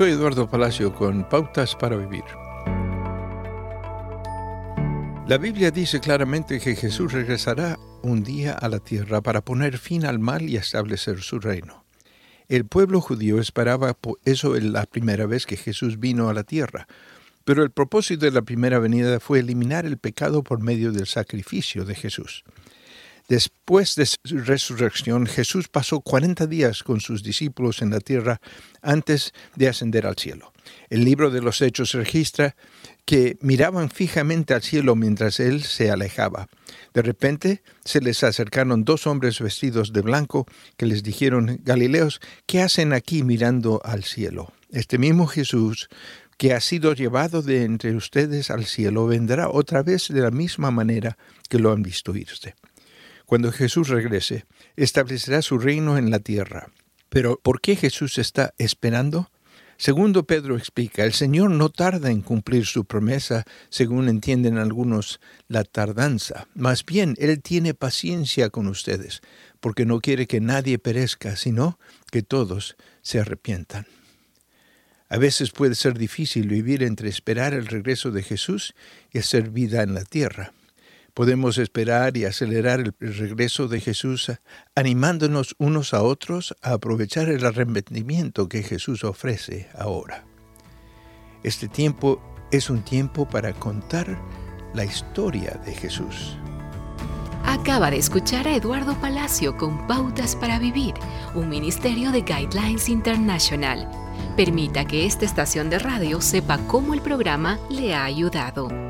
Soy Eduardo Palacio con Pautas para Vivir. La Biblia dice claramente que Jesús regresará un día a la tierra para poner fin al mal y establecer su reino. El pueblo judío esperaba eso la primera vez que Jesús vino a la tierra, pero el propósito de la primera venida fue eliminar el pecado por medio del sacrificio de Jesús. Después de su resurrección, Jesús pasó 40 días con sus discípulos en la tierra antes de ascender al cielo. El libro de los Hechos registra que miraban fijamente al cielo mientras él se alejaba. De repente se les acercaron dos hombres vestidos de blanco que les dijeron, Galileos, ¿qué hacen aquí mirando al cielo? Este mismo Jesús que ha sido llevado de entre ustedes al cielo vendrá otra vez de la misma manera que lo han visto irse. Cuando Jesús regrese, establecerá su reino en la tierra. Pero ¿por qué Jesús está esperando? Segundo Pedro explica, el Señor no tarda en cumplir su promesa, según entienden algunos la tardanza. Más bien, Él tiene paciencia con ustedes, porque no quiere que nadie perezca, sino que todos se arrepientan. A veces puede ser difícil vivir entre esperar el regreso de Jesús y hacer vida en la tierra. Podemos esperar y acelerar el regreso de Jesús animándonos unos a otros a aprovechar el arrepentimiento que Jesús ofrece ahora. Este tiempo es un tiempo para contar la historia de Jesús. Acaba de escuchar a Eduardo Palacio con Pautas para Vivir, un ministerio de Guidelines International. Permita que esta estación de radio sepa cómo el programa le ha ayudado.